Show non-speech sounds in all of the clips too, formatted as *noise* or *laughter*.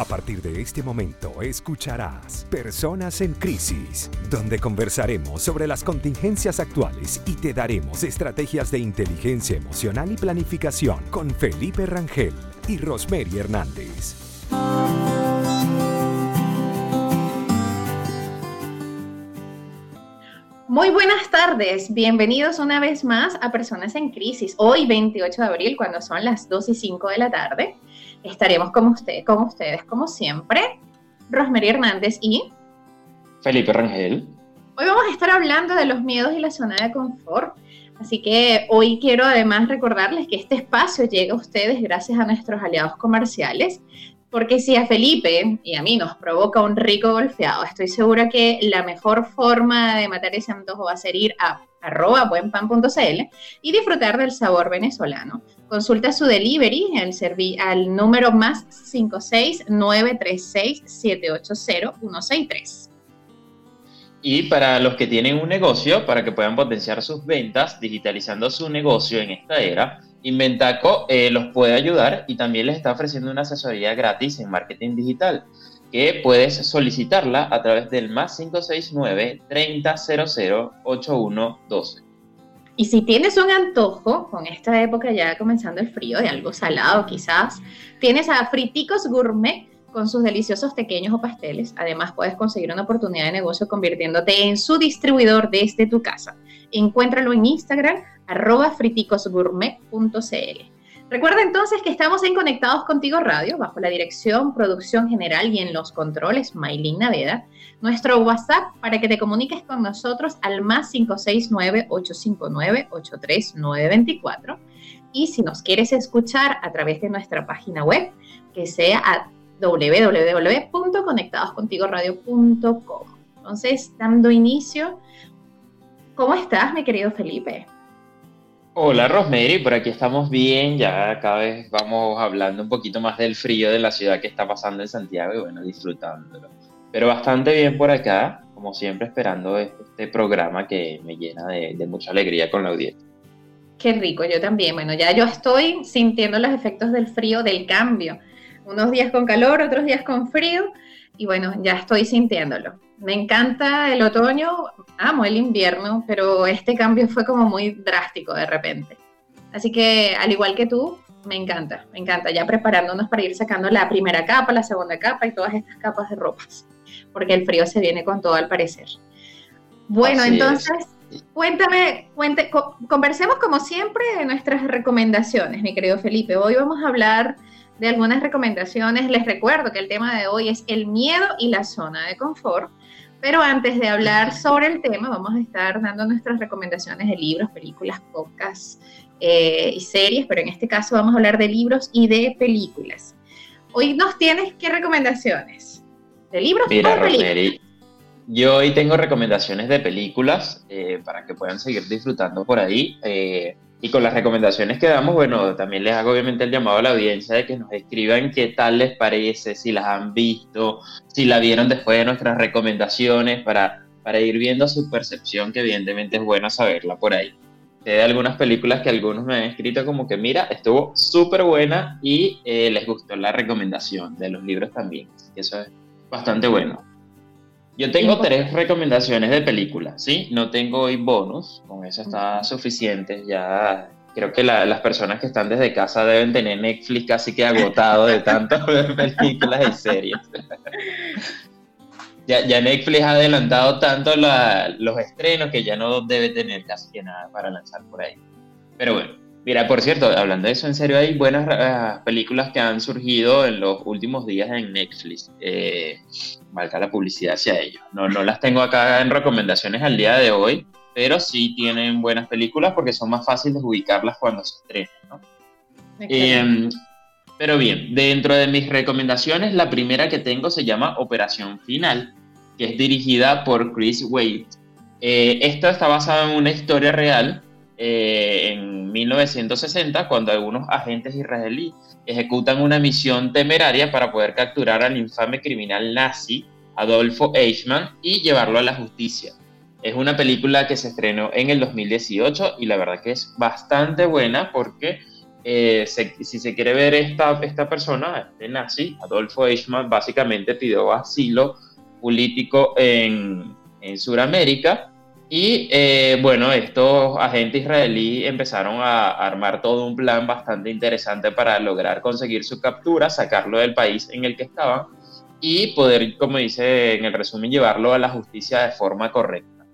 A partir de este momento escucharás Personas en Crisis, donde conversaremos sobre las contingencias actuales y te daremos estrategias de inteligencia emocional y planificación con Felipe Rangel y Rosemary Hernández. Muy buenas tardes, bienvenidos una vez más a Personas en Crisis. Hoy 28 de abril, cuando son las 2 y 5 de la tarde, Estaremos con, usted, con ustedes, como siempre, Rosemary Hernández y Felipe Rangel. Hoy vamos a estar hablando de los miedos y la zona de confort. Así que hoy quiero además recordarles que este espacio llega a ustedes gracias a nuestros aliados comerciales, porque si a Felipe y a mí nos provoca un rico golfeado, estoy segura que la mejor forma de matar ese antojo va a ser ir a arroba buenpan.cl y disfrutar del sabor venezolano. Consulta su delivery al, al número más 56936-780-163. Y para los que tienen un negocio, para que puedan potenciar sus ventas digitalizando su negocio en esta era, Inventaco eh, los puede ayudar y también les está ofreciendo una asesoría gratis en marketing digital que puedes solicitarla a través del más 569 3000 8112. Y si tienes un antojo, con esta época ya comenzando el frío, de algo salado quizás, tienes a Friticos Gourmet con sus deliciosos pequeños o pasteles. Además, puedes conseguir una oportunidad de negocio convirtiéndote en su distribuidor desde tu casa. Encuéntralo en Instagram, arroba friticosgourmet.cl. Recuerda entonces que estamos en Conectados Contigo Radio, bajo la dirección, producción general y en los controles Maylin Naveda. Nuestro WhatsApp para que te comuniques con nosotros al más 569-859-83924. Y si nos quieres escuchar a través de nuestra página web, que sea a www.conectadoscontigoradio.com. Entonces, dando inicio, ¿cómo estás, mi querido Felipe? Hola Rosemary, por aquí estamos bien, ya cada vez vamos hablando un poquito más del frío de la ciudad que está pasando en Santiago y bueno, disfrutándolo. Pero bastante bien por acá, como siempre esperando este programa que me llena de, de mucha alegría con la audiencia. Qué rico, yo también. Bueno, ya yo estoy sintiendo los efectos del frío, del cambio. Unos días con calor, otros días con frío y bueno, ya estoy sintiéndolo. Me encanta el otoño, amo el invierno, pero este cambio fue como muy drástico de repente. Así que, al igual que tú, me encanta, me encanta, ya preparándonos para ir sacando la primera capa, la segunda capa y todas estas capas de ropas, porque el frío se viene con todo al parecer. Bueno, entonces, cuéntame, cuente, conversemos como siempre de nuestras recomendaciones, mi querido Felipe. Hoy vamos a hablar de algunas recomendaciones. Les recuerdo que el tema de hoy es el miedo y la zona de confort. Pero antes de hablar sobre el tema, vamos a estar dando nuestras recomendaciones de libros, películas, podcasts eh, y series, pero en este caso vamos a hablar de libros y de películas. Hoy nos tienes qué recomendaciones? ¿De libros o de películas? yo hoy tengo recomendaciones de películas eh, para que puedan seguir disfrutando por ahí. Eh, y con las recomendaciones que damos, bueno, también les hago obviamente el llamado a la audiencia de que nos escriban qué tal les parece, si las han visto, si la vieron después de nuestras recomendaciones, para, para ir viendo su percepción, que evidentemente es bueno saberla por ahí. Hay algunas películas que algunos me han escrito como que, mira, estuvo súper buena y eh, les gustó la recomendación de los libros también. eso es bastante bueno. Yo tengo tres recomendaciones de películas, ¿sí? No tengo hoy bonus, con eso está suficiente. Ya creo que las personas que están desde casa deben tener Netflix casi que agotado de tantas *laughs* películas y series. ya, ya, Netflix ha adelantado tanto los estrenos que ya no debe tener casi que nada para lanzar por ahí. Pero bueno, Mira, por cierto, hablando de eso, en serio, hay buenas eh, películas que han surgido en los últimos días en Netflix. Eh, la publicidad hacia ellos. No, no las tengo acá en recomendaciones al día de hoy, pero sí tienen buenas películas porque son más fáciles de ubicarlas cuando se estrenen. ¿no? Em, pero bien, dentro de mis recomendaciones, la primera que tengo se llama Operación Final, que es dirigida por Chris Wade. Eh, esto está basado en una historia real eh, en 1960 cuando algunos agentes israelíes ejecutan una misión temeraria para poder capturar al infame criminal nazi Adolfo Eichmann y llevarlo a la justicia. Es una película que se estrenó en el 2018 y la verdad que es bastante buena porque eh, si se quiere ver esta, esta persona, este nazi, Adolfo Eichmann, básicamente pidió asilo político en, en Sudamérica. Y eh, bueno, estos agentes israelíes empezaron a armar todo un plan bastante interesante para lograr conseguir su captura, sacarlo del país en el que estaban y poder, como dice en el resumen, llevarlo a la justicia de forma correcta.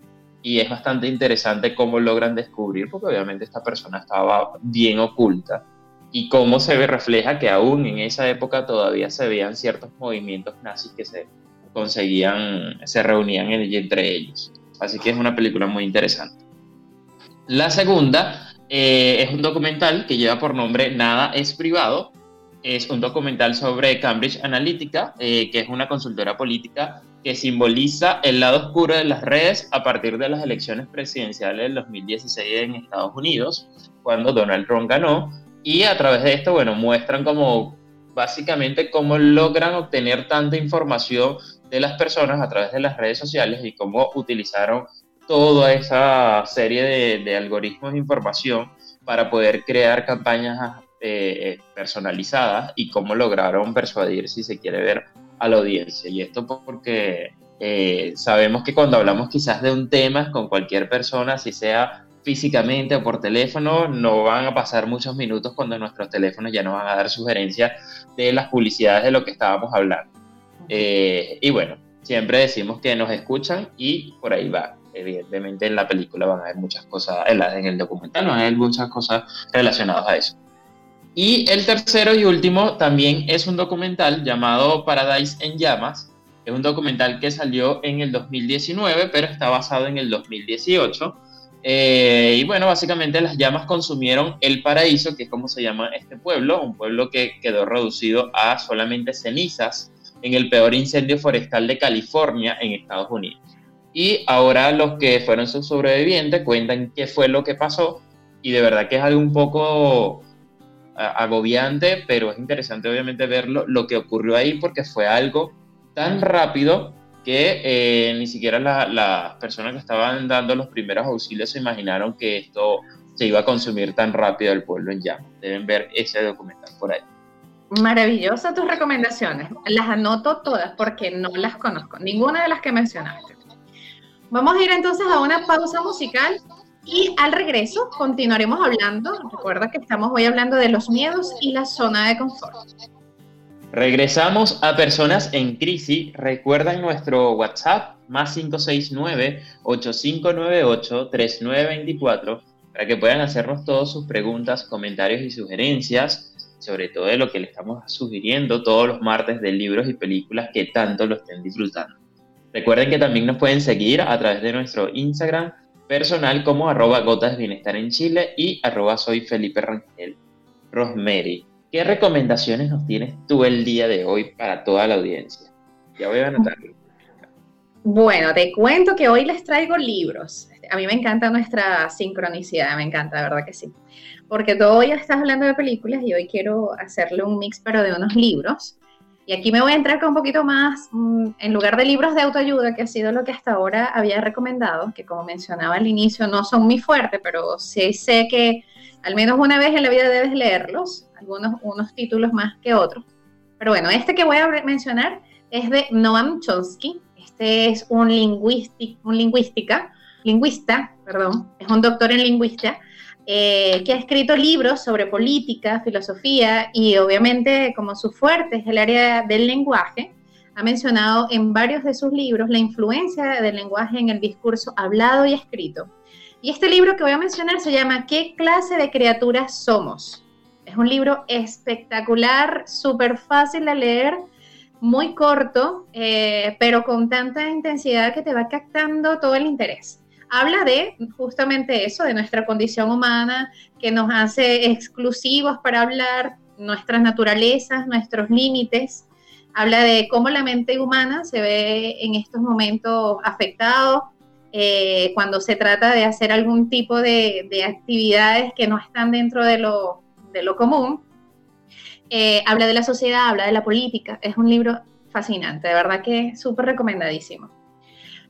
Y es bastante interesante cómo logran descubrir, porque obviamente esta persona estaba bien oculta, y cómo se refleja que aún en esa época todavía se veían ciertos movimientos nazis que se conseguían, se reunían entre ellos. Así que es una película muy interesante. La segunda eh, es un documental que lleva por nombre Nada es privado, es un documental sobre Cambridge Analytica, eh, que es una consultora política que simboliza el lado oscuro de las redes a partir de las elecciones presidenciales del 2016 en Estados Unidos, cuando Donald Trump ganó. Y a través de esto, bueno, muestran como básicamente cómo logran obtener tanta información de las personas a través de las redes sociales y cómo utilizaron toda esa serie de, algoritmos de información para poder crear campañas eh, personalizadas y cómo lograron persuadir, si se quiere ver, a la audiencia. Y esto porque eh, sabemos que cuando hablamos quizás de un tema con cualquier persona, si sea físicamente o por teléfono, no van a pasar muchos minutos cuando nuestros teléfonos ya no van a dar sugerencias de las publicidades de lo que estábamos hablando. Eh, y bueno, siempre decimos que nos escuchan y por ahí va. Evidentemente en la película van a haber muchas cosas, en, en el documental van a haber muchas cosas relacionadas a eso. Y el tercero y último también es un documental llamado Paradise en Llamas. Es un documental que salió en el 2019, pero está basado en el 2018. Eh, y bueno, básicamente las llamas consumieron el paraíso, que es como se llama este pueblo, un pueblo que quedó reducido a solamente cenizas en el peor incendio forestal de California en Estados Unidos. Y ahora los que fueron sus sobrevivientes cuentan qué fue lo que pasó y de verdad que es algo un poco agobiante, pero es interesante obviamente verlo, lo que ocurrió ahí, porque fue algo tan rápido que eh, ni siquiera las personas que estaban dando los primeros auxilios se imaginaron que esto se iba a consumir tan rápido el pueblo en llamas. Deben ver ese documental por ahí. Maravillosas tus recomendaciones. Las anoto todas porque no las conozco, ninguna de las que mencionaste. Vamos a ir entonces a una pausa musical y al regreso continuaremos hablando, recuerda que estamos hoy hablando de los miedos y la zona de confort. Regresamos a Personas en Crisis. Recuerden nuestro WhatsApp más 569-8598-3924 para que puedan hacernos todas sus preguntas, comentarios y sugerencias, sobre todo de lo que le estamos sugiriendo todos los martes de libros y películas que tanto lo estén disfrutando. Recuerden que también nos pueden seguir a través de nuestro Instagram personal como arroba gotas bienestar en Chile y arroba soy Felipe Rangel. Rosemary, ¿qué recomendaciones nos tienes tú el día de hoy para toda la audiencia? Ya voy a anotarlo. Bueno, te cuento que hoy les traigo libros. A mí me encanta nuestra sincronicidad, me encanta, de verdad que sí. Porque tú hoy estás hablando de películas y hoy quiero hacerle un mix, pero de unos libros. Y aquí me voy a entrar con un poquito más, mm, en lugar de libros de autoayuda, que ha sido lo que hasta ahora había recomendado, que como mencionaba al inicio no son muy fuertes, pero sí sé que al menos una vez en la vida debes leerlos, algunos unos títulos más que otros. Pero bueno, este que voy a mencionar es de Noam Chomsky. Es un, un lingüística, lingüista, perdón, es un doctor en lingüística eh, que ha escrito libros sobre política, filosofía y obviamente como su fuerte es el área del lenguaje, ha mencionado en varios de sus libros la influencia del lenguaje en el discurso hablado y escrito. Y este libro que voy a mencionar se llama ¿Qué clase de criaturas somos? Es un libro espectacular, súper fácil de leer, muy corto, eh, pero con tanta intensidad que te va captando todo el interés habla de justamente eso, de nuestra condición humana, que nos hace exclusivos para hablar, nuestras naturalezas, nuestros límites. Habla de cómo la mente humana se ve en estos momentos afectado eh, cuando se trata de hacer algún tipo de, actividades que no están dentro de lo, común. Eh, habla de la sociedad, habla de la política. Es un libro fascinante, de verdad que súper recomendadísimo.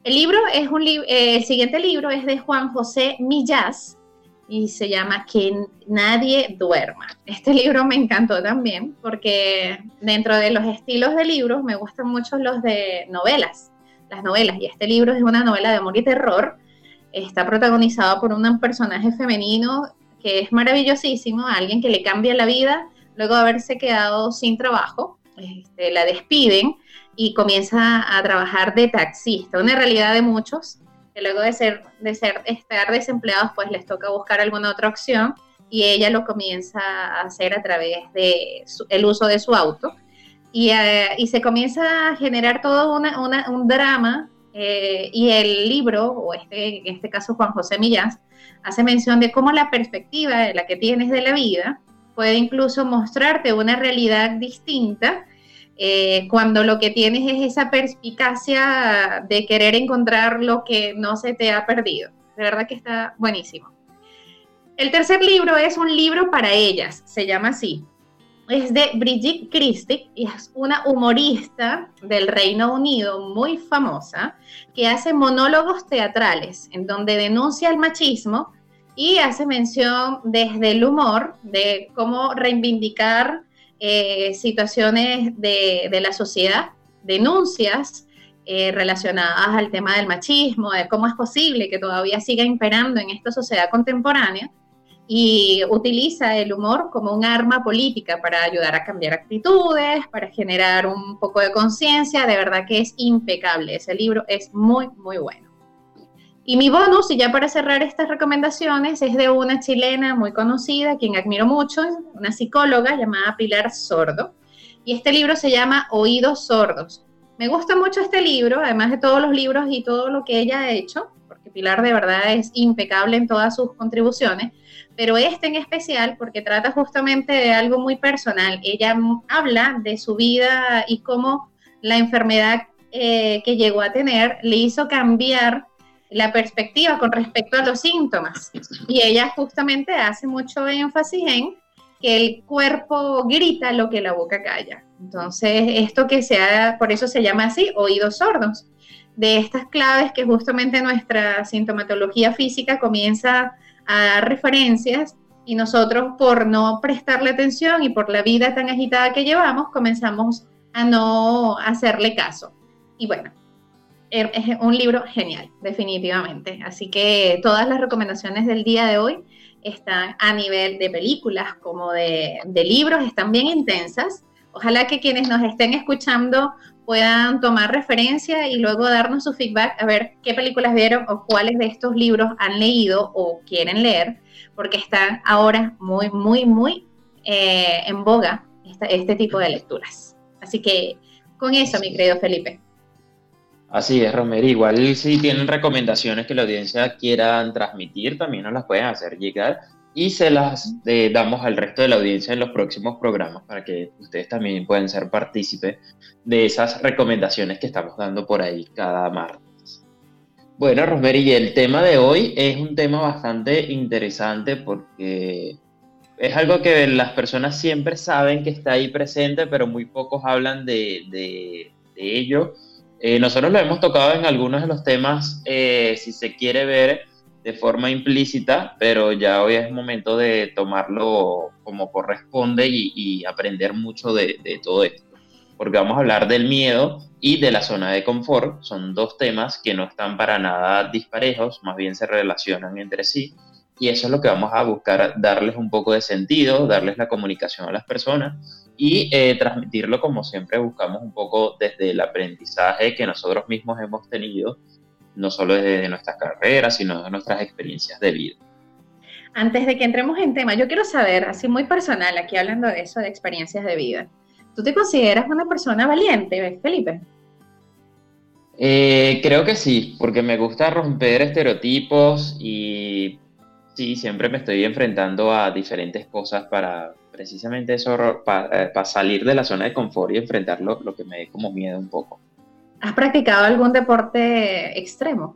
El libro es un eh, el siguiente libro es de Juan José Millás y se llama Que nadie duerma. Este *laughs* libro me encantó también porque dentro de los estilos de libros me gustan mucho los de novelas, las novelas, y este libro es una novela de amor y terror. Está protagonizado por un personaje femenino que es maravillosísimo, alguien que le cambia la vida luego de haberse quedado sin trabajo, este, la despiden y comienza a trabajar de taxista, una realidad de muchos que luego de ser, de ser estar desempleados, pues les toca buscar alguna otra opción y ella lo comienza a hacer a través de el uso de su auto. Y, eh, y, se comienza a generar todo un drama eh, y el libro, o este, en este caso Juan José Millás, hace mención de cómo la perspectiva de la que tienes de la vida puede incluso mostrarte una realidad distinta eh, cuando lo que tienes es esa perspicacia de querer encontrar lo que no se te ha perdido. De verdad que está buenísimo. El tercer libro es un libro para ellas, se llama así. Es de Brigitte Christie y es una humorista del Reino Unido muy famosa que hace monólogos teatrales en donde denuncia el machismo y hace mención desde el humor de cómo reivindicar eh, situaciones de, la sociedad, denuncias eh, relacionadas al tema del machismo, de cómo es posible que todavía siga imperando en esta sociedad contemporánea y utiliza el humor como un arma política para ayudar a cambiar actitudes, para generar un poco de conciencia. De verdad que es impecable. Ese libro es muy, muy bueno. Y mi bonus, y ya para cerrar estas recomendaciones, es de una chilena muy conocida, quien admiro mucho, una psicóloga llamada Pilar Sordo. Y este libro se llama Oídos Sordos. Me gusta mucho este libro, además de todos los libros y todo lo que ella ha hecho, porque Pilar de verdad es impecable en todas sus contribuciones, pero este en especial porque trata justamente de algo muy personal. Ella habla de su vida y cómo la enfermedad eh, que llegó a tener le hizo cambiar la perspectiva con respecto a los síntomas. Y ella justamente hace mucho énfasis en que el cuerpo grita lo que la boca calla. Entonces, esto que sea, por eso se llama así, oídos sordos. De estas claves que justamente nuestra sintomatología física comienza a dar referencias y nosotros por no prestarle atención y por la vida tan agitada que llevamos, comenzamos a no hacerle caso. Y bueno, es un libro genial, definitivamente. Así que todas las recomendaciones del día de hoy están a nivel de películas como de, libros, están bien intensas. Ojalá que quienes nos estén escuchando puedan tomar referencia y luego darnos su feedback a ver qué películas vieron o cuáles de estos libros han leído o quieren leer, porque están ahora muy, muy, muy eh, en boga este tipo de lecturas. Así que con eso, mi querido Felipe. Así es, Romero. Igual si tienen recomendaciones que la audiencia quieran transmitir, también nos las pueden hacer llegar y se las eh, damos al resto de la audiencia en los próximos programas para que ustedes también puedan ser partícipes de esas recomendaciones que estamos dando por ahí cada martes. Bueno, Rosemary, el tema de hoy es un tema bastante interesante porque es algo que las personas siempre saben que está ahí presente, pero muy pocos hablan de, de ello eh, nosotros lo hemos tocado en algunos de los temas, eh, si se quiere ver de forma implícita, pero ya hoy es momento de tomarlo como corresponde y, aprender mucho de, todo esto. Porque vamos a hablar del miedo y de la zona de confort. Son dos temas que no están para nada disparejos, más bien se relacionan entre sí. Y eso es lo que vamos a buscar, darles un poco de sentido, darles la comunicación a las personas y eh, transmitirlo como siempre buscamos un poco desde el aprendizaje que nosotros mismos hemos tenido, no solo desde nuestras carreras, sino de nuestras experiencias de vida. Antes de que entremos en tema, yo quiero saber, así muy personal, aquí hablando de eso, de experiencias de vida, ¿tú te consideras una persona valiente, Felipe? Eh, creo que sí, porque me gusta romper estereotipos y sí, siempre me estoy enfrentando a diferentes cosas para, precisamente eso, para eh, salir de la zona de confort y enfrentar lo, que me dé como miedo un poco. ¿Has practicado algún deporte extremo?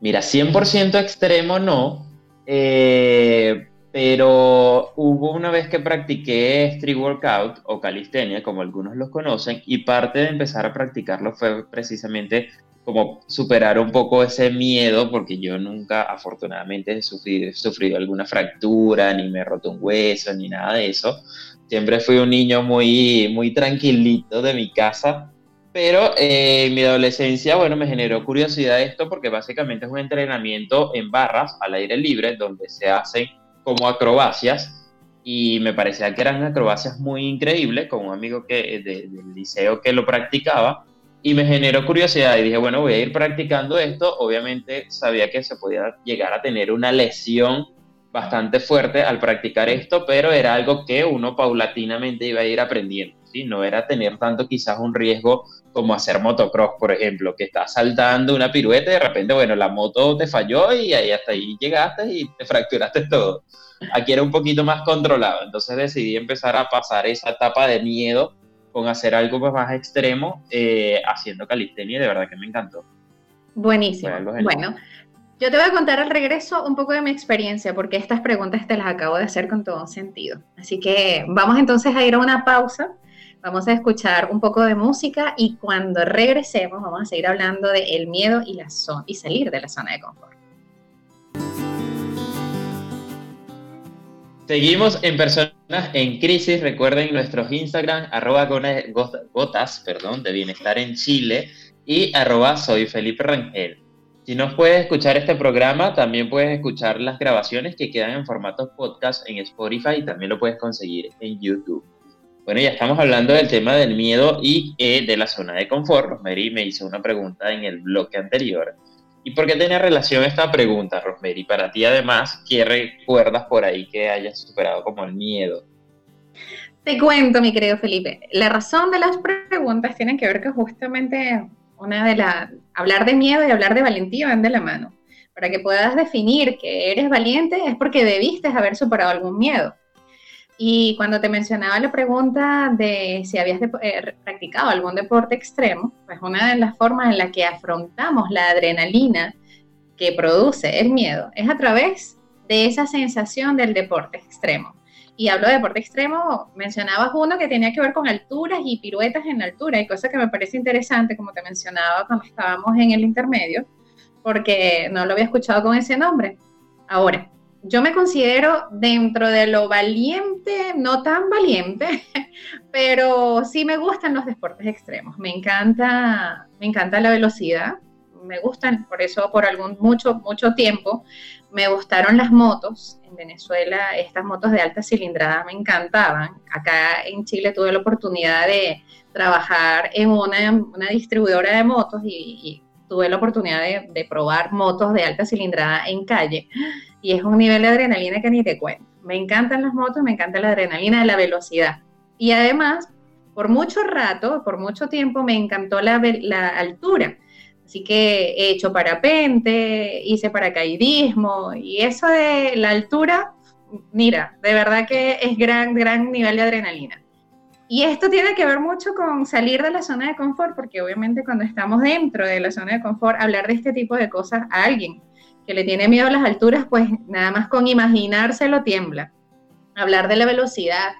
Mira, 100% extremo no, eh, pero hubo una vez que practiqué street workout o calistenia, como algunos los conocen, y parte de empezar a practicarlo fue precisamente como superar un poco ese miedo, porque yo nunca, afortunadamente, he sufrido, sufrido alguna fractura, ni me he roto un hueso, ni nada de eso. Siempre fui un niño muy, muy tranquilito de mi casa, pero eh, en mi adolescencia, bueno, me generó curiosidad esto porque básicamente es un entrenamiento en barras al aire libre donde se hacen como acrobacias y me parecía que eran acrobacias muy increíbles con un amigo que, del liceo que lo practicaba y me generó curiosidad y dije, bueno, voy a ir practicando esto. Obviamente sabía que se podía llegar a tener una lesión bastante fuerte al practicar esto, pero era algo que uno paulatinamente iba a ir aprendiendo, ¿sí? No era tener tanto quizás un riesgo como hacer motocross, por ejemplo, que estás saltando una pirueta y de repente, bueno, la moto te falló y ahí hasta ahí llegaste y te fracturaste *laughs* todo. Aquí era un poquito más controlado, entonces decidí empezar a pasar esa etapa de miedo con hacer algo pues más extremo, eh, haciendo calistenia y de verdad que me encantó. Buenísimo. Bueno, yo te voy a contar al regreso un poco de mi experiencia, porque estas preguntas te las acabo de hacer con todo sentido. Así que vamos entonces a ir a una pausa, vamos a escuchar un poco de música y cuando regresemos vamos a seguir hablando de el miedo y, la y salir de la zona de confort. Seguimos en Personas en Crisis. Recuerden nuestros Instagram, arroba gotas perdón, de bienestar en Chile y arroba soy Felipe Rangel. Si no puedes escuchar este programa, también puedes escuchar las grabaciones que quedan en formato podcast en Spotify y también lo puedes conseguir en YouTube. Bueno, ya estamos hablando del tema del miedo y eh, de la zona de confort. Rosemary me hizo una pregunta en el bloque anterior ¿Y por qué tiene relación esta pregunta, Rosemary? Para ti, además, ¿qué recuerdas por ahí que hayas superado como el miedo? Te cuento, mi querido Felipe. La razón de las preguntas tiene que ver que justamente una de las. Hablar de miedo y hablar de valentía van de la mano. Para que puedas definir que eres valiente es porque debiste haber superado algún miedo. Y cuando te mencionaba la pregunta de si habías eh, practicado algún deporte extremo, pues una de las formas en la que afrontamos la adrenalina que produce el miedo es a través de esa sensación del deporte extremo. Y hablo de deporte extremo, mencionabas uno que tenía que ver con alturas y piruetas en altura, y cosa que me parece interesante, como te mencionaba cuando estábamos en el intermedio, porque no lo había escuchado con ese nombre. Ahora, yo me considero dentro de lo valiente, no tan valiente, *laughs* pero sí me gustan los deportes extremos. Me encanta, me encanta la velocidad, me gustan, por eso por algún mucho mucho tiempo me gustaron las motos. En Venezuela estas motos de alta cilindrada me encantaban. Acá en Chile tuve la oportunidad de trabajar en una, una distribuidora de motos y, tuve la oportunidad de, de probar motos de alta cilindrada en calle y es un nivel de adrenalina que ni te cuento. Me encantan las motos, me encanta la adrenalina de la velocidad. Y además, por mucho rato, por mucho tiempo, me encantó la, la altura. Así que he hecho parapente, hice paracaidismo y eso de la altura, mira, de verdad que es gran, gran nivel de adrenalina. Y esto tiene que ver mucho con salir de la zona de confort, porque obviamente cuando estamos dentro de la zona de confort, hablar de este tipo de cosas a alguien que le tiene miedo a las alturas, pues nada más con imaginárselo tiembla. Hablar de la velocidad,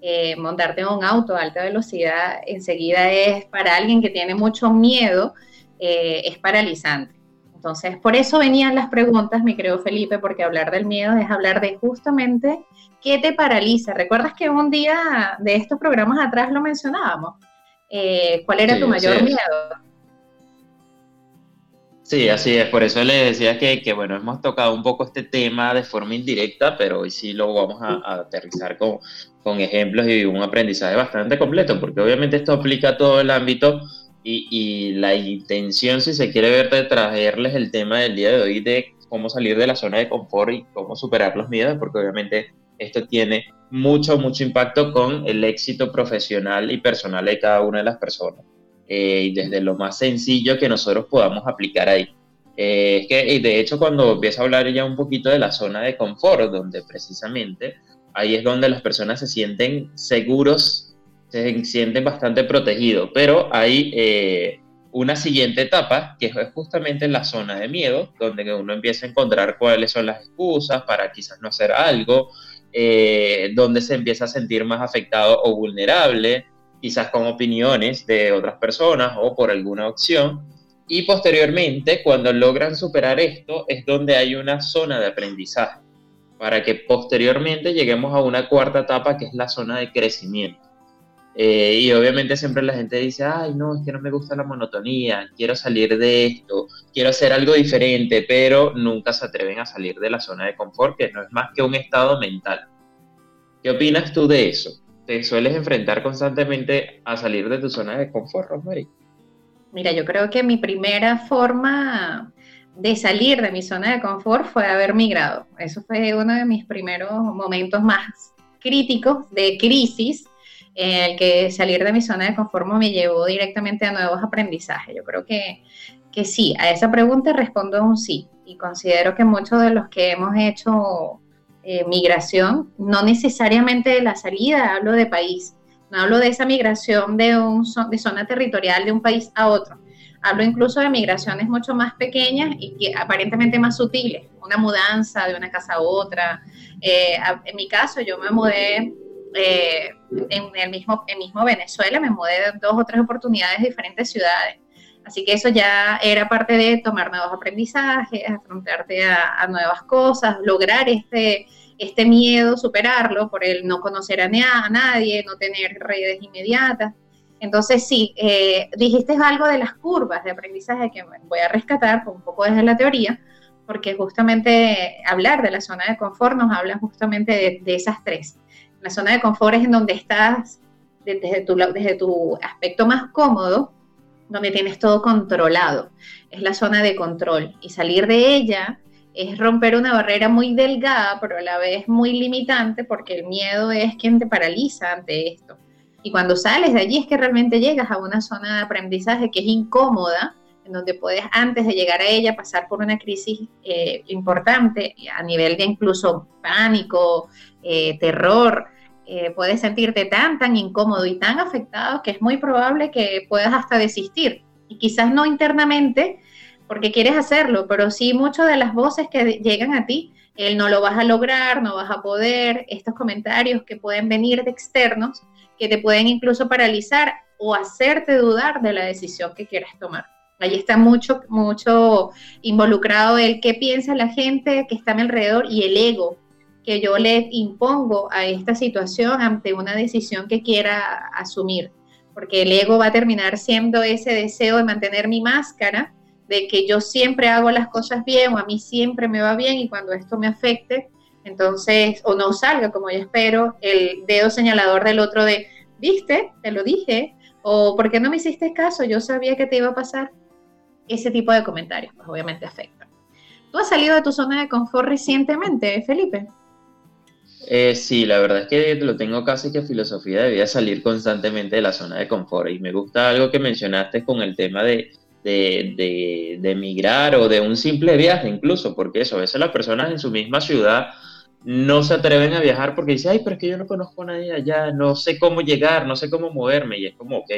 eh, montarte en un auto a alta velocidad, enseguida es para alguien que tiene mucho miedo, eh, es paralizante. Entonces, por eso venían las preguntas, mi creo Felipe, porque hablar del miedo es hablar de justamente qué te paraliza. ¿Recuerdas que un día de estos programas atrás lo mencionábamos? Eh, ¿Cuál era tu mayor miedo? Sí, así es. Por eso le decía que, que, bueno, hemos tocado un poco este tema de forma indirecta, pero hoy sí lo vamos a, aterrizar con, con, ejemplos y un aprendizaje bastante completo, porque obviamente esto aplica a todo el ámbito y, y, la intención, si se quiere ver, de traerles el tema del día de hoy de cómo salir de la zona de confort y cómo superar los miedos, porque obviamente esto tiene mucho, mucho impacto con el éxito profesional y personal de cada una de las personas. Eh, y desde lo más sencillo que nosotros podamos aplicar ahí. Eh, es que, de hecho, cuando empieza a hablar ya un poquito de la zona de confort, donde precisamente ahí es donde las personas se sienten seguros, se sienten bastante protegidos, pero hay eh, una siguiente etapa, que es justamente la zona de miedo, donde uno empieza a encontrar cuáles son las excusas para quizás no hacer algo, donde se empieza a sentir más afectado o vulnerable, quizás con opiniones de otras personas o por alguna opción. Y posteriormente, cuando logran superar esto, es donde hay una zona de aprendizaje, para que posteriormente lleguemos a una cuarta etapa que es la zona de crecimiento. Eh, y obviamente siempre la gente dice, ay, no, es que no me gusta la monotonía, quiero salir de esto, quiero hacer algo diferente, pero nunca se atreven a salir de la zona de confort, que no es más que un estado mental. ¿Qué opinas tú de eso? ¿Te sueles enfrentar constantemente a salir de tu zona de confort, Rosemary? Mira, yo creo que mi primera forma de salir de mi zona de confort fue haber migrado. Eso fue uno de mis primeros momentos más críticos de crisis el que salir de mi zona de confort me llevó directamente a nuevos aprendizajes. Yo creo que, que sí, a esa pregunta respondo un sí. Y considero que muchos de los que hemos hecho eh, migración, no necesariamente de la salida, hablo de país, no hablo de esa migración de, un, de zona territorial de un país a otro. Hablo incluso de migraciones mucho más pequeñas y que aparentemente más sutiles, una mudanza de una casa a otra. Eh, en mi caso, yo me mudé eh, en el mismo, en mismo Venezuela, me mudé dos o tres oportunidades de diferentes ciudades. Así que eso ya era parte de tomar nuevos aprendizajes, afrontarte a, nuevas cosas, lograr este, este miedo, superarlo por el no conocer a, nadie, no tener redes inmediatas. Entonces, sí, eh, dijiste algo de las curvas de aprendizaje que voy a rescatar un poco desde la teoría, porque justamente hablar de la zona de confort nos habla justamente de esas tres. La zona de confort es en donde estás desde tu, desde tu aspecto más cómodo, donde tienes todo controlado. Es la zona de control. Y salir de ella es romper una barrera muy delgada, pero a la vez muy limitante, porque el miedo es quien te paraliza ante esto. Y cuando sales de allí es que realmente llegas a una zona de aprendizaje que es incómoda, en donde puedes antes de llegar a ella pasar por una crisis eh, importante a nivel de incluso pánico, eh, terror, eh, puedes sentirte tan, tan incómodo y tan afectado que es muy probable que puedas hasta desistir. Y quizás no internamente, porque quieres hacerlo, pero sí muchas de las voces que llegan a ti, el no lo vas a lograr, no vas a poder, estos comentarios que pueden venir de externos, que te pueden incluso paralizar o hacerte dudar de la decisión que quieras tomar. Ahí está mucho, mucho involucrado el qué piensa la gente que está a mi alrededor y el ego que yo le impongo a esta situación ante una decisión que quiera asumir. Porque el ego va a terminar siendo ese deseo de mantener mi máscara, de que yo siempre hago las cosas bien o a mí siempre me va bien y cuando esto me afecte, entonces, o no salga como yo espero, el dedo señalador del otro de, viste, te lo dije, o ¿por qué no me hiciste caso? Yo sabía que te iba a pasar ese tipo de comentarios, pues obviamente afectan. ¿Tú has salido de tu zona de confort recientemente, Felipe? Eh, sí, la verdad es que lo tengo casi que filosofía de vida salir constantemente de la zona de confort. Y me gusta algo que mencionaste con el tema de, de, de, migrar o de un simple viaje incluso, porque eso, a veces las personas en su misma ciudad no se atreven a viajar porque dicen, ay, pero es que yo no conozco a nadie allá, no sé cómo llegar, no sé cómo moverme. Y es como, ok,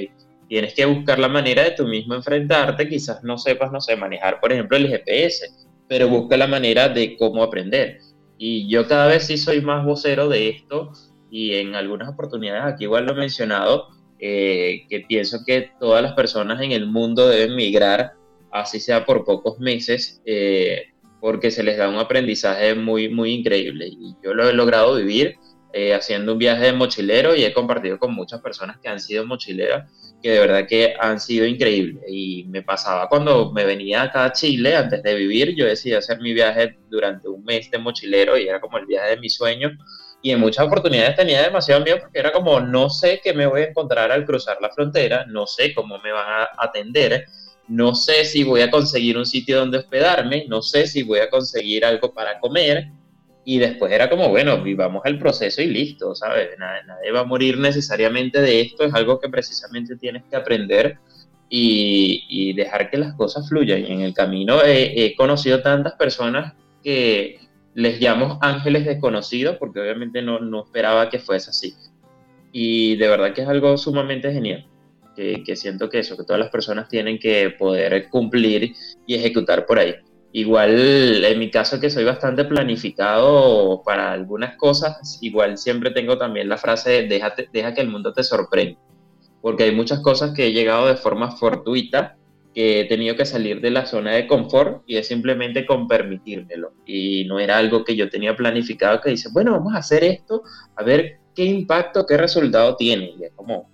tienes que buscar la manera de tú mismo enfrentarte, quizás no sepas, no sé, manejar, por ejemplo, el GPS, pero busca la manera de cómo aprender. Y yo cada vez sí soy más vocero de esto y en algunas oportunidades, aquí igual lo he mencionado, eh, que pienso que todas las personas en el mundo deben migrar, así sea por pocos meses, eh, porque se les da un aprendizaje muy, muy increíble. Y yo lo he logrado vivir eh, haciendo un viaje de mochilero y he compartido con muchas personas que han sido mochileras que de verdad que han sido increíbles. Y me pasaba cuando me venía acá a Chile, antes de vivir, yo decidí hacer mi viaje durante un mes de mochilero y era como el viaje de mis sueños. Y en muchas oportunidades tenía demasiado miedo porque era como, no sé qué me voy a encontrar al cruzar la frontera, no sé cómo me van a atender, no sé si voy a conseguir un sitio donde hospedarme, no sé si voy a conseguir algo para comer y después era como, bueno, vivamos el proceso y listo, ¿sabes? Nadie, va a morir necesariamente de esto, es algo que precisamente tienes que aprender y, dejar que las cosas fluyan. Y en el camino he, conocido tantas personas que les llamo ángeles desconocidos, porque obviamente no, no, esperaba que fuese así. Y de verdad que es algo sumamente genial, que, que siento que eso, que todas las personas tienen que poder cumplir y ejecutar por ahí. Igual, en mi caso que soy bastante planificado para algunas cosas, igual siempre tengo también la frase de deja que el mundo te sorprenda, porque hay muchas cosas que he llegado de forma fortuita que he tenido que salir de la zona de confort y es simplemente con permitírmelo. Y no era algo que yo tenía planificado que dice, bueno, vamos a hacer esto, a ver qué impacto, qué resultado tiene. Y es como,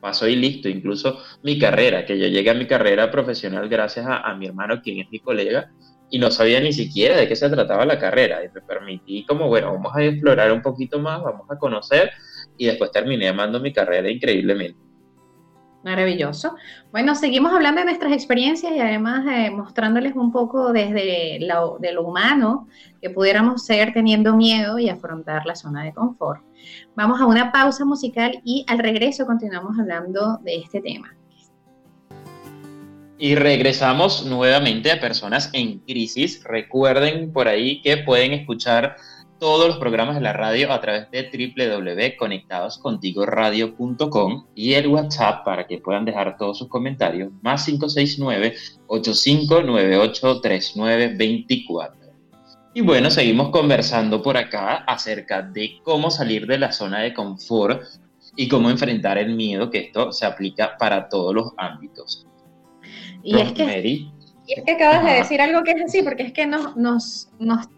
paso y listo. Incluso mi carrera, que yo llegué a mi carrera profesional gracias a, a mi hermano, quien es mi colega, y no sabía ni siquiera de qué se trataba la carrera. Y me permití como, bueno, vamos a explorar un poquito más, vamos a conocer, y después terminé amando mi carrera increíblemente. Maravilloso. Bueno, seguimos hablando de nuestras experiencias y además eh, mostrándoles un poco desde lo, humano que pudiéramos ser teniendo miedo y afrontar la zona de confort. Vamos a una pausa musical y al regreso continuamos hablando de este tema. Y regresamos nuevamente a personas en crisis. Recuerden por ahí que pueden escuchar todos los programas de la radio a través de www.conectadoscontigoradio.com y el WhatsApp para que puedan dejar todos sus comentarios, más 569-8598-3924. Y bueno, seguimos conversando por acá acerca de cómo salir de la zona de confort y cómo enfrentar el miedo, que esto se aplica para todos los ámbitos. Y es que... Y es que acabas de decir algo que es así, porque es que nos, nos, nos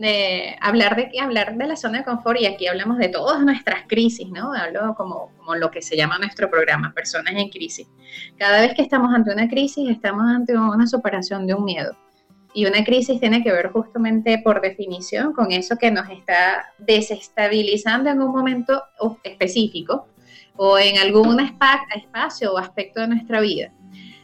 hablar de hablar de la zona de confort, y aquí hablamos de todas nuestras crisis, ¿no? Hablo como, como lo que se llama nuestro programa, personas en crisis. Cada vez que estamos ante una crisis, estamos ante una superación de un miedo. Y una crisis tiene que ver justamente por definición con eso que nos está desestabilizando en un momento específico o en algún espacio o aspecto de nuestra vida.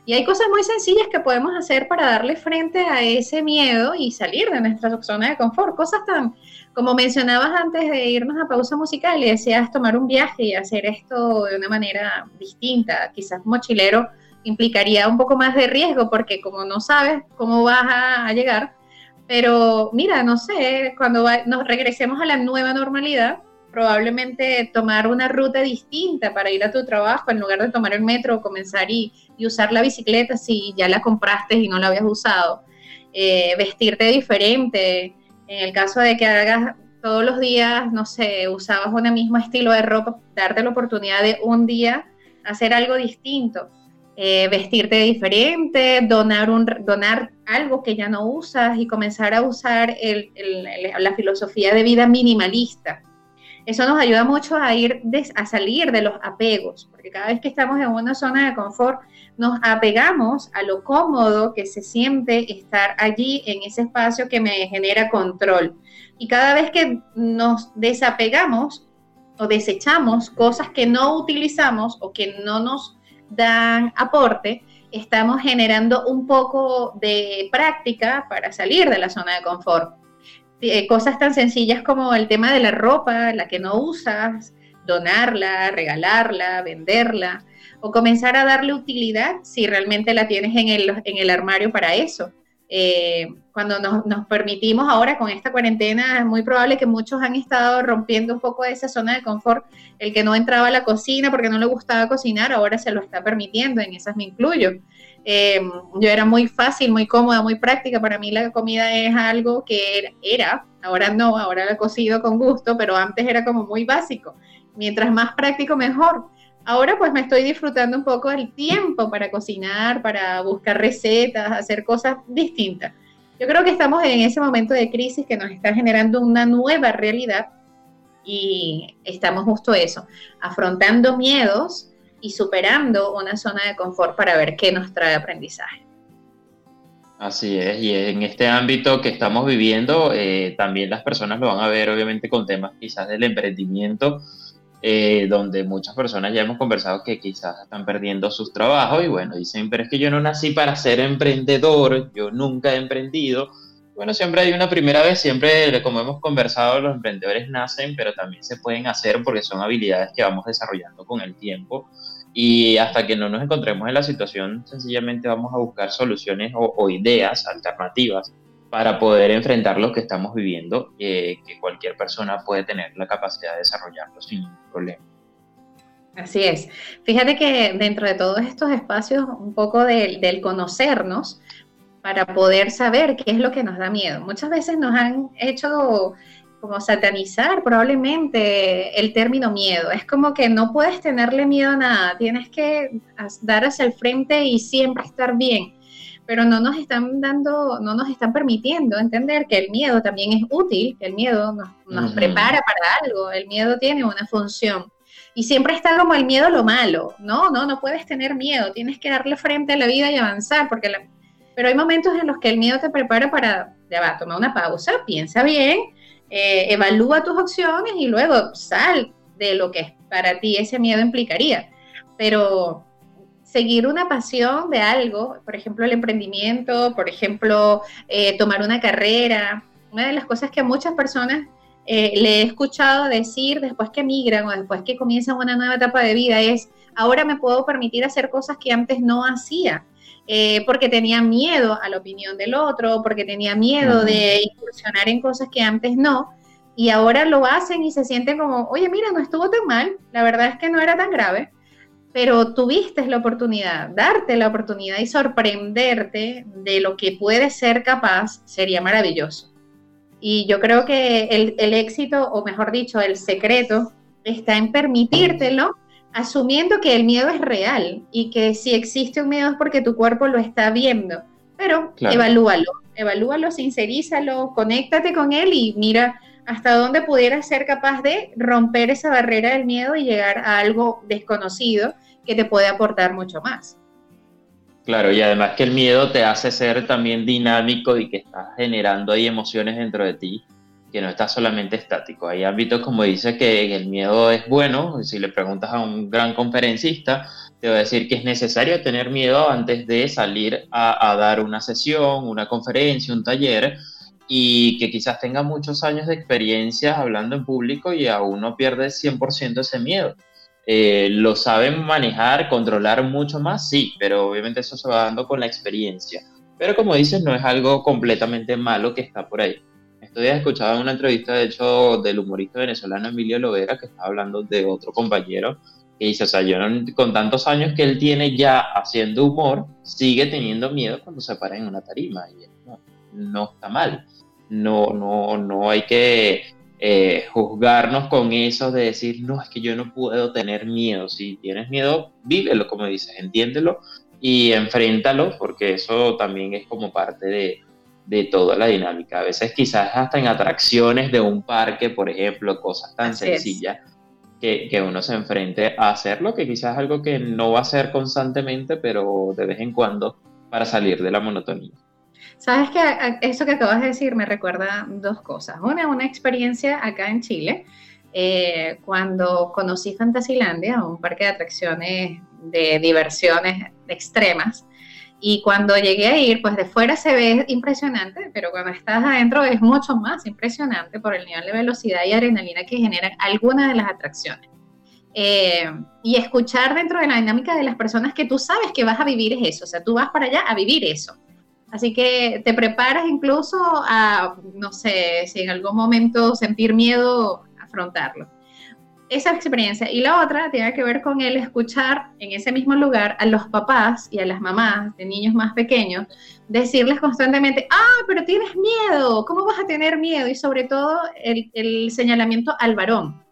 Y hay cosas muy sencillas que podemos hacer para darle frente a ese miedo y salir de nuestra zona de confort. Cosas tan, como mencionabas antes de irnos a pausa musical y decías tomar un viaje y hacer esto de una manera distinta. Quizás mochilero implicaría un poco más de riesgo porque como no sabes cómo vas a, llegar, pero mira, no sé, cuando nos regresemos a la nueva normalidad, probablemente tomar una ruta distinta para ir a tu trabajo en lugar de tomar el metro, comenzar y, usar la bicicleta si ya la compraste y no la habías usado, eh, vestirte diferente, en el caso de que hagas todos los días, no sé, usabas un mismo estilo de ropa, darte la oportunidad de un día hacer algo distinto. Eh, vestirte diferente, donar, un, donar algo que ya no usas y comenzar a usar la filosofía de vida minimalista. Eso nos ayuda mucho a ir a salir de los apegos, porque cada vez que estamos en una zona de confort, nos apegamos a lo cómodo que se siente estar allí en ese espacio que me genera control. Y cada vez que nos desapegamos o desechamos cosas que no utilizamos o que no nos dan aporte, estamos generando un poco de práctica para salir de la zona de confort. Eh, cosas tan sencillas como el tema de la ropa, la que no usas, donarla, regalarla, venderla, o comenzar a darle utilidad si realmente la tienes en el, en el armario para eso. Eh, cuando nos, nos, permitimos ahora con esta cuarentena, es muy probable que muchos han estado rompiendo un poco esa zona de confort. El que no entraba a la cocina porque no le gustaba cocinar, ahora se lo está permitiendo, en esas me incluyo. Eh, yo era muy fácil, muy cómoda, muy práctica. Para mí la comida es algo que era, ahora no, ahora he cocido con gusto, pero antes era como muy básico. Mientras más práctico, mejor. Ahora pues me estoy disfrutando un poco del tiempo para cocinar, para buscar recetas, hacer cosas distintas. Yo creo que estamos en ese momento de crisis que nos está generando una nueva realidad y estamos justo eso, afrontando miedos y superando una zona de confort para ver qué nos trae aprendizaje. Así es, y en este ámbito que estamos viviendo, eh, también las personas lo van a ver obviamente con temas quizás del emprendimiento, eh, donde muchas personas ya hemos conversado que quizás están perdiendo sus trabajos y bueno, dicen, pero es que yo no nací para ser emprendedor, yo nunca he emprendido. Bueno, siempre hay una primera vez, siempre, como hemos conversado, los emprendedores nacen, pero también se pueden hacer porque son habilidades que vamos desarrollando con el tiempo y hasta que no nos encontremos en la situación, sencillamente vamos a buscar soluciones o, ideas alternativas para poder enfrentar lo que estamos viviendo, eh, que cualquier persona puede tener la capacidad de desarrollarlo sin ningún problema. Así es. Fíjate que dentro de todos estos espacios, un poco del, del conocernos para poder saber qué es lo que nos da miedo. Muchas veces nos han hecho como satanizar probablemente el término miedo. Es como que no puedes tenerle miedo a nada, tienes que dar hacia el frente y siempre estar bien. pero no nos están dando, no nos están permitiendo entender que el miedo también es útil, que el miedo nos, prepara para algo, el miedo tiene una función. Y siempre está como el miedo lo malo, no, no, no puedes tener miedo, tienes que darle frente a la vida y avanzar, porque pero hay momentos en los que el miedo te prepara para, ya va, toma una pausa, piensa bien, eh, evalúa tus opciones y luego sal de lo que para ti ese miedo implicaría. Pero seguir una pasión de algo, por ejemplo el emprendimiento, por ejemplo eh, tomar una carrera, una de las cosas que a muchas personas eh, le he escuchado decir después que migran o después que comienzan una nueva etapa de vida es, ahora me puedo permitir hacer cosas que antes no hacía. Eh, porque tenía miedo a la opinión del otro, porque tenía miedo de incursionar en cosas que antes no, y ahora lo hacen y se sienten como, oye, mira, no estuvo tan mal, la verdad es que no era tan grave, pero tuviste la oportunidad, darte la oportunidad y sorprenderte de lo que puedes ser capaz sería maravilloso. Y yo creo que el, el éxito, o mejor dicho, el secreto, está en permitírtelo, asumiendo que el miedo es real y que si existe un miedo es porque tu cuerpo lo está viendo. Pero evalúalo, evalúalo, sincerízalo, conéctate con él y mira hasta dónde pudieras ser capaz de romper esa barrera del miedo y llegar a algo desconocido que te puede aportar mucho más. Claro, y además que el miedo te hace ser también dinámico y que estás generando ahí emociones dentro de ti, que no estás solamente estático. Hay ámbitos como dice que el miedo es bueno, si le preguntas a un gran conferencista, te va a decir que es necesario tener miedo antes de salir a, a dar una sesión, una conferencia, un taller, y que quizás tenga muchos años de experiencia hablando en público y aún no pierde 100% ese miedo. Eh, ¿Lo saben manejar, controlar mucho más? Sí, pero obviamente eso se va dando con la experiencia. Pero como dices, no es algo completamente malo que está por ahí. Estoy escuchando una entrevista, de hecho, del humorista venezolano Emilio Lovera, que estaba hablando de otro compañero, que dice, o sea, yo con tantos años que él tiene ya haciendo humor, sigue teniendo miedo cuando se para en una tarima. Y no, no está mal no, no, no hay que eh, juzgarnos con eso de decir, no, es que yo no puedo tener miedo. Si tienes miedo, vívelo, como dices, entiéndelo y enfréntalo, porque eso también es como parte de, de toda la dinámica. A veces quizás hasta en atracciones de un parque, por ejemplo, cosas tan sencillas. Que, que, uno se enfrente a hacerlo, que quizás es algo que no va a ser constantemente, pero de vez en cuando para salir de la monotonía. Sabes que eso que acabas de decir me recuerda dos cosas. Una, una experiencia acá en Chile, eh, cuando conocí Fantasilandia, un parque de atracciones de diversiones extremas. Y cuando llegué a ir, pues de fuera se ve impresionante, pero cuando estás adentro es mucho más impresionante por el nivel de velocidad y adrenalina que generan algunas de las atracciones. Eh, y escuchar dentro de la dinámica de las personas que tú sabes que vas a vivir es eso, o sea, tú vas para allá a vivir eso. Así que te preparas incluso a, no sé, si en algún momento sentir miedo, afrontarlo. Esa experiencia. Y la otra tiene que ver con el escuchar en ese mismo lugar a los papás y a las mamás de niños más pequeños decirles constantemente, ah, pero tienes miedo, ¿cómo vas a tener miedo? Y sobre todo el, señalamiento al varón,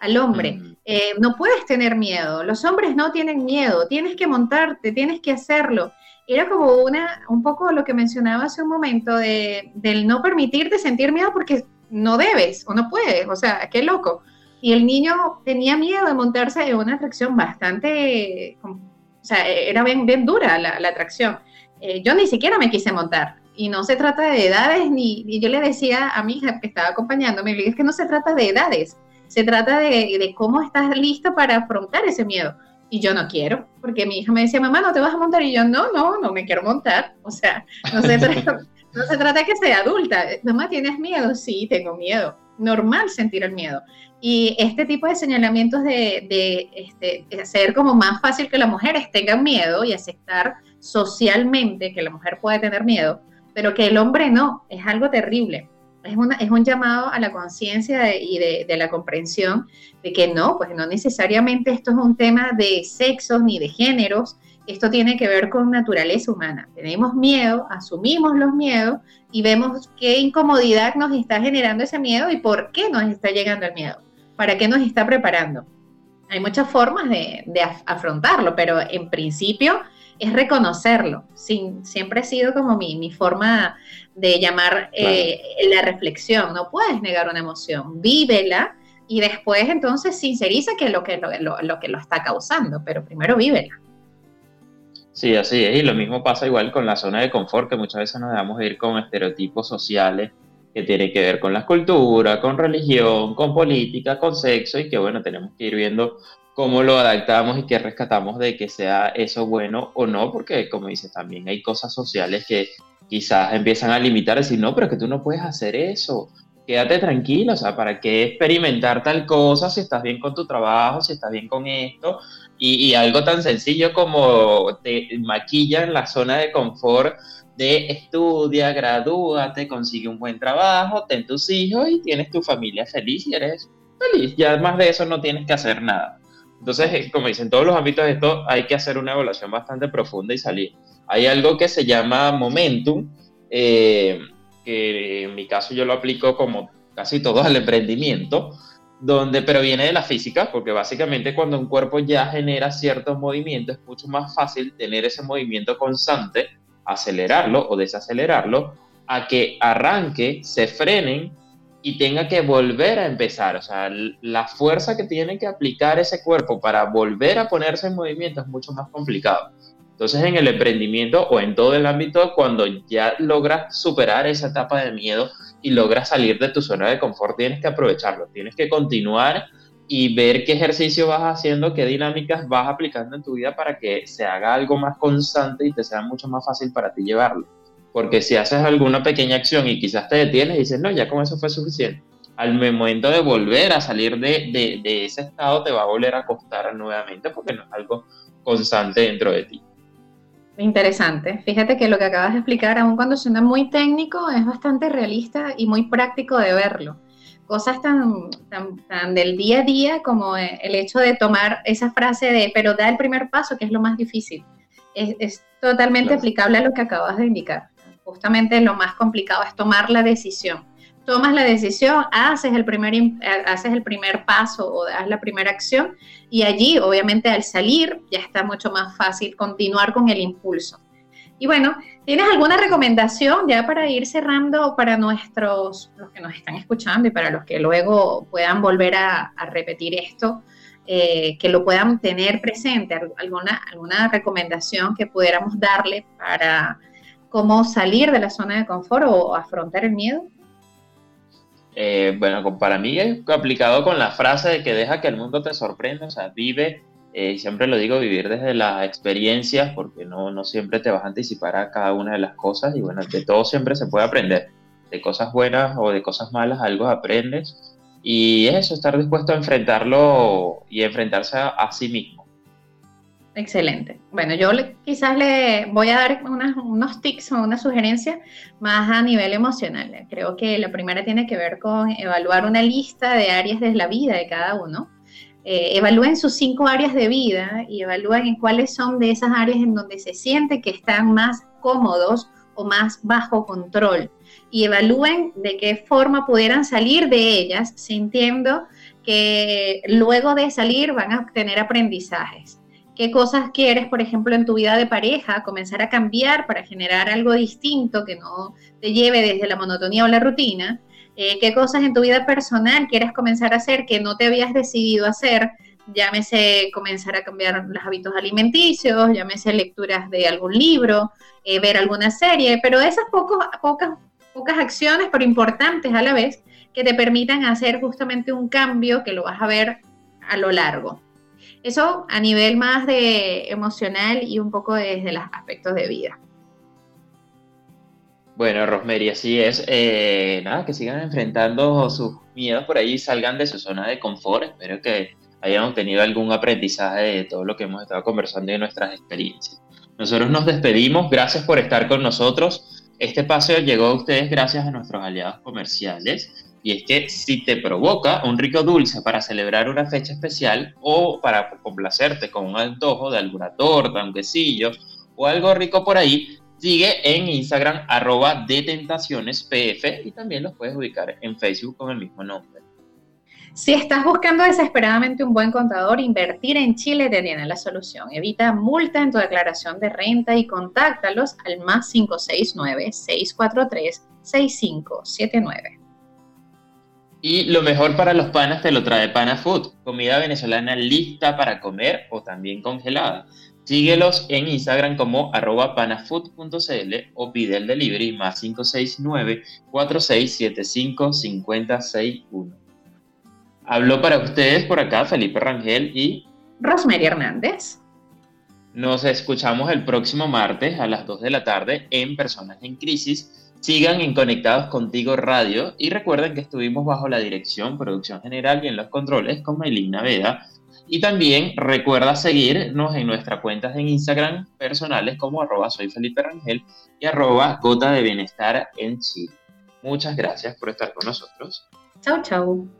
al hombre. Mm. Eh, no puedes tener miedo, los hombres no tienen miedo, tienes que montarte, tienes que hacerlo era como una, un poco lo que mencionaba hace un momento de, del no permitirte sentir miedo porque no debes o no puedes, o sea, qué loco. Y el niño tenía miedo de montarse en una atracción bastante, o sea, era bien, bien dura la, la atracción. Eh, yo ni siquiera me quise montar. Y no se trata de edades, ni, yo le decía a mi hija que estaba acompañándome, es que no se trata de edades, se trata de, de cómo estás lista para afrontar ese miedo y yo no quiero, porque mi hija me decía, mamá, ¿no te vas a montar? Y yo, no, no, no me quiero montar. O sea, no se *laughs* no se trata que sea adulta. Mamá, ¿tienes miedo? Sí, tengo miedo. Normal sentir el miedo. Y este tipo de señalamientos de, de, este, hacer como más fácil que las mujeres tengan miedo y aceptar socialmente que la mujer puede tener miedo, pero que el hombre no, es algo terrible es, una, es un llamado a la conciencia y de, de, la comprensión de que no, pues no necesariamente esto es un tema de sexos ni de géneros, esto tiene que ver con naturaleza humana. Tenemos miedo, asumimos los miedos y vemos qué incomodidad nos está generando ese miedo y por qué nos está llegando el miedo, para qué nos está preparando. Hay muchas formas de, de afrontarlo, pero en principio es reconocerlo. Sin, siempre ha sido como mi, mi forma de llamar eh, la reflexión. No puedes negar una emoción, vívela y después entonces sinceriza que lo que lo, lo que lo está causando, pero primero vívela. Sí, así es. Y lo mismo pasa igual con la zona de confort, que muchas veces nos dejamos ir con estereotipos sociales que tienen que ver con la cultura, con religión, con política, con sexo, y que bueno, tenemos que ir viendo cómo lo adaptamos y qué rescatamos de que sea eso bueno o no, porque como dices, también hay cosas sociales que quizás empiezan a limitar, decir, no, pero que tú no puedes hacer eso, quédate tranquilo, o sea, ¿para qué experimentar tal cosa si estás bien con tu trabajo, si estás bien con esto? Y, algo tan sencillo como te maquilla en la zona de confort de estudia, gradúate, consigue un buen trabajo, ten tus hijos y tienes tu familia feliz y eres feliz. Y además de eso no tienes que hacer nada. Entonces, eh, como dicen, todos los ámbitos de esto hay que hacer una evaluación bastante profunda y salir. Hay algo que se llama momentum, eh, que en mi caso yo lo aplico como casi todo al emprendimiento, donde, pero viene de la física, porque básicamente cuando un cuerpo ya genera ciertos movimientos es mucho más fácil tener ese movimiento constante, acelerarlo o desacelerarlo, a que arranque, se frenen y tenga que volver a empezar. O sea, la fuerza que tiene que aplicar ese cuerpo para volver a ponerse en movimiento es mucho más complicado. Entonces, en el emprendimiento o en todo el ámbito, cuando ya logras superar esa etapa de miedo y logras salir de tu zona de confort, tienes que aprovecharlo, tienes que continuar y ver qué ejercicio vas haciendo, qué dinámicas vas aplicando en tu vida para que se haga algo más constante y te sea mucho más fácil para ti llevarlo. Porque si haces alguna pequeña acción y quizás te detienes y dices, no, ya con eso fue suficiente, al momento de volver a salir de, de, ese estado te va a volver a costar nuevamente porque no es algo constante dentro de ti. Interesante. Fíjate que lo que acabas de explicar, aun cuando suena muy técnico, es bastante realista y muy práctico de verlo. Cosas tan, tan, del día a día como el hecho de tomar esa frase de, pero da el primer paso, que es lo más difícil. Es, totalmente aplicable a lo que acabas de indicar justamente lo más complicado es tomar la decisión. Tomas la decisión, haces el primer, haces el primer paso o das la primera acción y allí, obviamente, al salir ya está mucho más fácil continuar con el impulso. Y bueno, ¿tienes alguna recomendación ya para ir cerrando para nuestros, los que nos están escuchando y para los que luego puedan volver a, repetir esto, eh, que lo puedan tener presente? ¿Alguna, ¿Alguna recomendación que pudiéramos darle para cómo salir de la zona de confort o afrontar el miedo? Eh, bueno, para mí es aplicado con la frase de que deja que el mundo te sorprenda, o sea, vive, eh, siempre lo digo, vivir desde las experiencias, porque no, no siempre te vas a anticipar a cada una de las cosas y bueno, de todo siempre se puede aprender, de cosas buenas o de cosas malas, algo aprendes y es eso, estar dispuesto a enfrentarlo y enfrentarse a sí mismo. Excelente. Bueno, yo quizás le voy a dar unos tips o una sugerencia más a nivel emocional. Creo que la primera tiene que ver con evaluar una lista de áreas de la vida de cada uno. Eh, evalúen sus cinco áreas de vida y evalúen en cuáles son de esas áreas en donde se siente que están más cómodos o más bajo control. Y evalúen de qué forma pudieran salir de ellas sintiendo que luego de salir van a obtener aprendizajes qué cosas quieres, por ejemplo, en tu vida de pareja, comenzar a cambiar para generar algo distinto que no te lleve desde la monotonía o la rutina, eh, qué cosas en tu vida personal quieres comenzar a hacer que no te habías decidido hacer, llámese comenzar a cambiar los hábitos alimenticios, llámese lecturas de algún libro, eh, ver alguna serie, pero esas pocos, pocas, pocas acciones, pero importantes a la vez, que te permitan hacer justamente un cambio que lo vas a ver a lo largo. Eso a nivel más de emocional y un poco desde los aspectos de vida. Bueno, Rosemary, así es. Eh, nada, que sigan enfrentando sus miedos por ahí salgan de su zona de confort. Espero que hayamos tenido algún aprendizaje de todo lo que hemos estado conversando y de nuestras experiencias. Nosotros nos despedimos. Gracias por estar con nosotros. Este paseo llegó a ustedes gracias a nuestros aliados comerciales y es que si te provoca un rico dulce para celebrar una fecha especial o para complacerte con un antojo de alguna torta, un quesillo o algo rico por ahí, sigue en Instagram arroba y también los puedes ubicar en Facebook con el mismo nombre. Si estás buscando desesperadamente un buen contador, invertir en Chile te tiene la solución. Evita multa en tu declaración de renta y contáctalos al más 569-643-6579. Y lo mejor para los panas te lo trae Pana Food, comida venezolana lista para comer o también congelada. Síguelos en Instagram como arroba panafood.cl o pide el delivery más 569-4675-5061. Habló para ustedes por acá Felipe Rangel y Rosemary Hernández. Nos escuchamos el próximo martes a las 2 de la tarde en Personas en Crisis. Sigan en Conectados Contigo Radio y recuerden que estuvimos bajo la dirección, producción general y en los controles con Maylina Veda. Y también recuerda seguirnos en nuestras cuentas en Instagram personales como arroba soy Felipe Rangel y arroba gota de bienestar en Chile. Muchas gracias por estar con nosotros. Chau, chau.